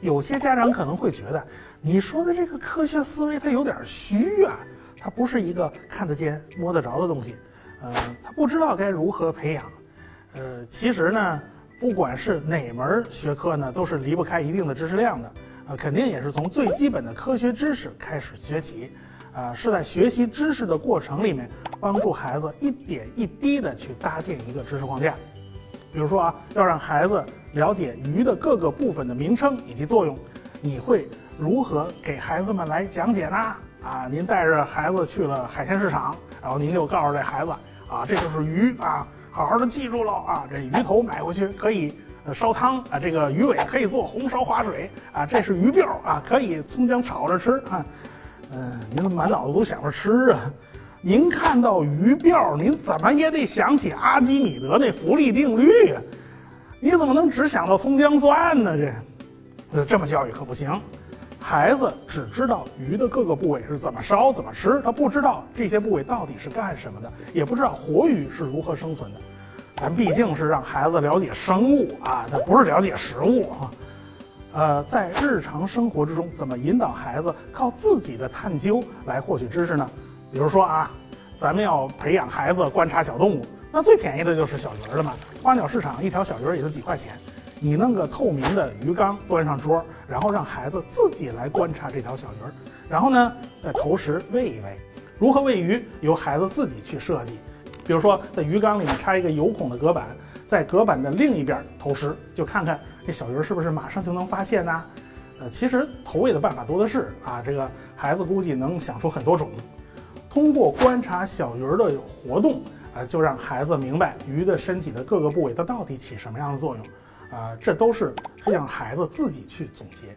有些家长可能会觉得，你说的这个科学思维它有点虚啊，它不是一个看得见、摸得着的东西，呃，他不知道该如何培养。呃，其实呢，不管是哪门学科呢，都是离不开一定的知识量的，啊，肯定也是从最基本的科学知识开始学起，啊，是在学习知识的过程里面，帮助孩子一点一滴的去搭建一个知识框架。比如说啊，要让孩子。了解鱼的各个部分的名称以及作用，你会如何给孩子们来讲解呢？啊，您带着孩子去了海鲜市场，然后您就告诉这孩子，啊，这就是鱼啊，好好的记住喽啊，这鱼头买回去可以烧汤啊，这个鱼尾可以做红烧划水啊，这是鱼鳔啊，可以葱姜炒着吃啊。嗯，您满脑子都想着吃啊？您看到鱼鳔，您怎么也得想起阿基米德那浮力定律啊。你怎么能只想到葱姜蒜呢？这，呃，这么教育可不行。孩子只知道鱼的各个部位是怎么烧、怎么吃，他不知道这些部位到底是干什么的，也不知道活鱼是如何生存的。咱毕竟是让孩子了解生物啊，他不是了解食物啊。呃，在日常生活之中，怎么引导孩子靠自己的探究来获取知识呢？比如说啊，咱们要培养孩子观察小动物。那最便宜的就是小鱼儿了嘛，花鸟市场一条小鱼儿也就几块钱，你弄个透明的鱼缸端上桌，然后让孩子自己来观察这条小鱼儿，然后呢再投食喂一喂。如何喂鱼由孩子自己去设计，比如说在鱼缸里面插一个有孔的隔板，在隔板的另一边投食，就看看这小鱼是不是马上就能发现呢？呃，其实投喂的办法多的是啊，这个孩子估计能想出很多种，通过观察小鱼的活动。啊，就让孩子明白鱼的身体的各个部位它到底起什么样的作用，啊，这都是让孩子自己去总结。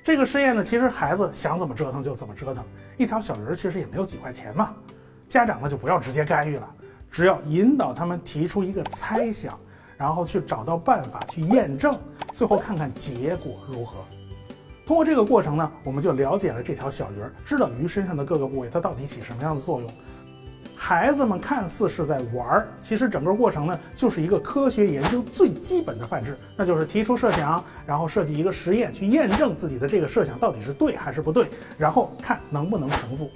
这个实验呢，其实孩子想怎么折腾就怎么折腾。一条小鱼其实也没有几块钱嘛，家长呢就不要直接干预了，只要引导他们提出一个猜想，然后去找到办法去验证，最后看看结果如何。通过这个过程呢，我们就了解了这条小鱼儿，知道鱼身上的各个部位它到底起什么样的作用。孩子们看似是在玩儿，其实整个过程呢，就是一个科学研究最基本的范式，那就是提出设想，然后设计一个实验去验证自己的这个设想到底是对还是不对，然后看能不能重复。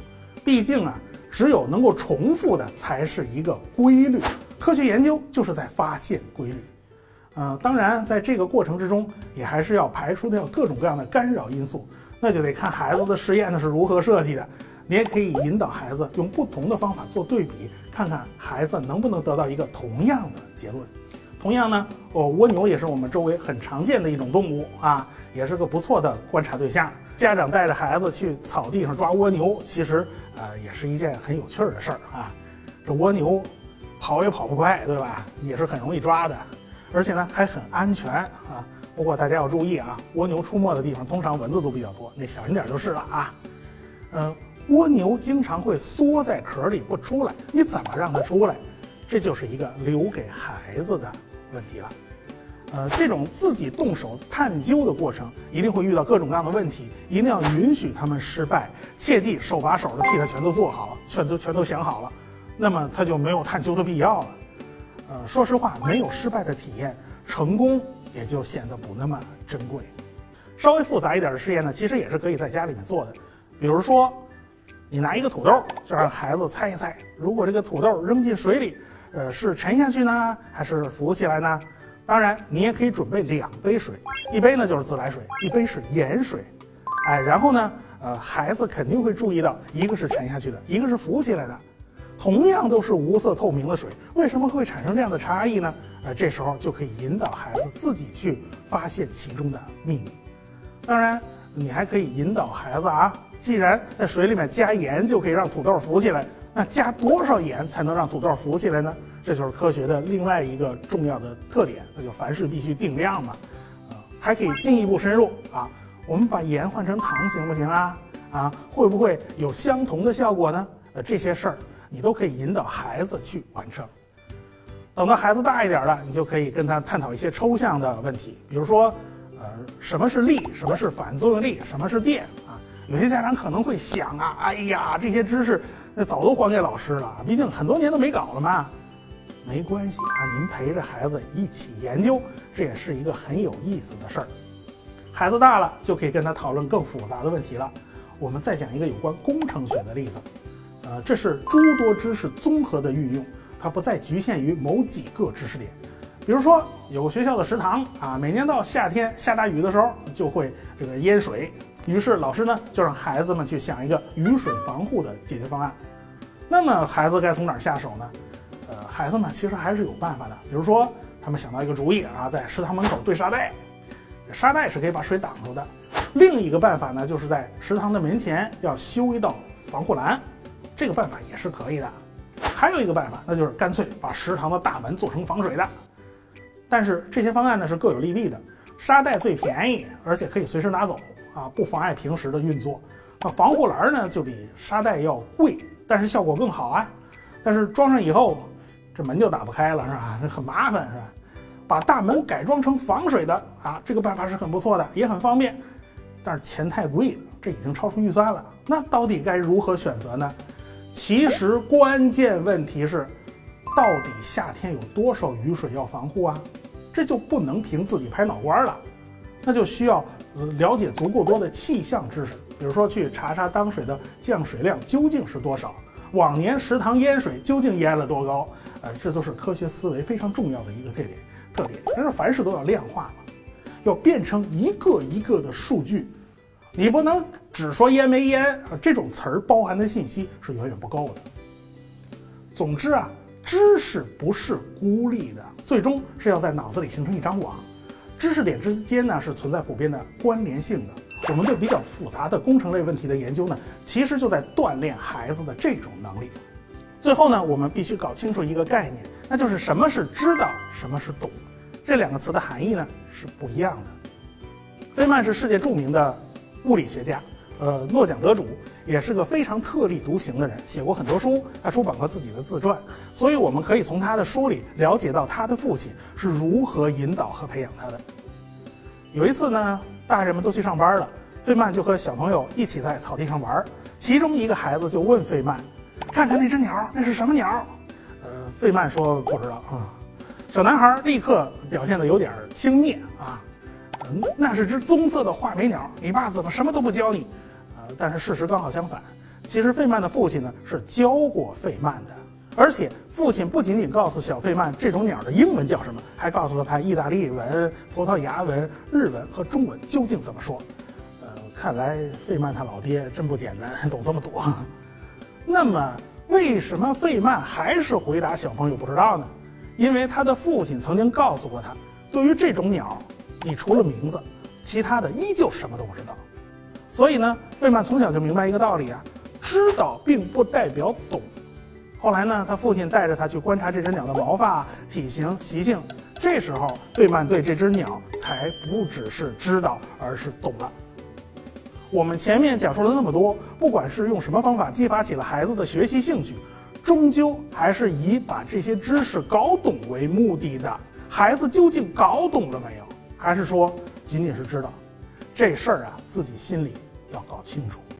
毕竟啊，只有能够重复的才是一个规律。科学研究就是在发现规律。呃，当然，在这个过程之中，也还是要排除掉各种各样的干扰因素，那就得看孩子的实验呢是如何设计的。你也可以引导孩子用不同的方法做对比，看看孩子能不能得到一个同样的结论。同样呢，哦，蜗牛也是我们周围很常见的一种动物啊，也是个不错的观察对象。家长带着孩子去草地上抓蜗牛，其实呃也是一件很有趣儿的事儿啊。这蜗牛跑也跑不快，对吧？也是很容易抓的，而且呢还很安全啊。不过大家要注意啊，蜗牛出没的地方通常蚊子都比较多，你小心点就是了啊。嗯。蜗牛经常会缩在壳里不出来，你怎么让它出来？这就是一个留给孩子的问题了。呃，这种自己动手探究的过程，一定会遇到各种各样的问题，一定要允许他们失败，切记手把手的替他全都做好了，全都全都想好了，那么他就没有探究的必要了。呃，说实话，没有失败的体验，成功也就显得不那么珍贵。稍微复杂一点的试验呢，其实也是可以在家里面做的，比如说。你拿一个土豆，就让孩子猜一猜，如果这个土豆扔进水里，呃，是沉下去呢，还是浮起来呢？当然，你也可以准备两杯水，一杯呢就是自来水，一杯是盐水。哎，然后呢，呃，孩子肯定会注意到，一个是沉下去的，一个是浮起来的，同样都是无色透明的水，为什么会产生这样的差异呢？呃，这时候就可以引导孩子自己去发现其中的秘密。当然。你还可以引导孩子啊，既然在水里面加盐就可以让土豆浮起来，那加多少盐才能让土豆浮起来呢？这就是科学的另外一个重要的特点，那就凡事必须定量嘛。啊，还可以进一步深入啊，我们把盐换成糖行不行啊？啊，会不会有相同的效果呢？呃，这些事儿你都可以引导孩子去完成。等到孩子大一点了，你就可以跟他探讨一些抽象的问题，比如说。呃，什么是力？什么是反作用力？什么是电？啊，有些家长可能会想啊，哎呀，这些知识，那早都还给老师了，毕竟很多年都没搞了嘛。没关系啊，您陪着孩子一起研究，这也是一个很有意思的事儿。孩子大了就可以跟他讨论更复杂的问题了。我们再讲一个有关工程学的例子，呃，这是诸多知识综合的运用，它不再局限于某几个知识点。比如说，有学校的食堂啊，每年到夏天下大雨的时候就会这个淹水，于是老师呢就让孩子们去想一个雨水防护的解决方案。那么孩子该从哪儿下手呢？呃，孩子们其实还是有办法的。比如说，他们想到一个主意啊，在食堂门口堆沙袋，沙袋是可以把水挡住的。另一个办法呢，就是在食堂的门前要修一道防护栏，这个办法也是可以的。还有一个办法，那就是干脆把食堂的大门做成防水的。但是这些方案呢是各有利弊的。沙袋最便宜，而且可以随时拿走啊，不妨碍平时的运作。那防护栏呢就比沙袋要贵，但是效果更好啊。但是装上以后，这门就打不开了，是吧？这很麻烦，是吧？把大门改装成防水的啊，这个办法是很不错的，也很方便。但是钱太贵了，这已经超出预算了。那到底该如何选择呢？其实关键问题是，到底夏天有多少雨水要防护啊？这就不能凭自己拍脑瓜了，那就需要了解足够多的气象知识，比如说去查查当水的降水量究竟是多少，往年食堂淹水究竟淹了多高，呃，这都是科学思维非常重要的一个特点。特点，但是凡事都要量化嘛，要变成一个一个的数据，你不能只说淹没淹啊，这种词儿包含的信息是远远不够的。总之啊。知识不是孤立的，最终是要在脑子里形成一张网。知识点之间呢是存在普遍的关联性的。我们对比较复杂的工程类问题的研究呢，其实就在锻炼孩子的这种能力。最后呢，我们必须搞清楚一个概念，那就是什么是知道，什么是懂。这两个词的含义呢是不一样的。费曼是世界著名的物理学家。呃，诺奖得主也是个非常特立独行的人，写过很多书，还出版过自己的自传，所以我们可以从他的书里了解到他的父亲是如何引导和培养他的。有一次呢，大人们都去上班了，费曼就和小朋友一起在草地上玩，其中一个孩子就问费曼：“看看那只鸟，那是什么鸟？”呃，费曼说不知道啊。小男孩立刻表现的有点轻蔑啊，嗯，那是只棕色的画眉鸟，你爸怎么什么都不教你？呃但是事实刚好相反，其实费曼的父亲呢是教过费曼的，而且父亲不仅仅告诉小费曼这种鸟的英文叫什么，还告诉了他意大利文、葡萄牙文、日文和中文究竟怎么说。呃，看来费曼他老爹真不简单，懂这么多。那么为什么费曼还是回答小朋友不知道呢？因为他的父亲曾经告诉过他，对于这种鸟，你除了名字，其他的依旧什么都不知道。所以呢，费曼从小就明白一个道理啊，知道并不代表懂。后来呢，他父亲带着他去观察这只鸟的毛发、体型、习性，这时候费曼对这只鸟才不只是知道，而是懂了。我们前面讲述了那么多，不管是用什么方法激发起了孩子的学习兴趣，终究还是以把这些知识搞懂为目的的。孩子究竟搞懂了没有？还是说仅仅是知道？这事儿啊，自己心里。要搞清楚。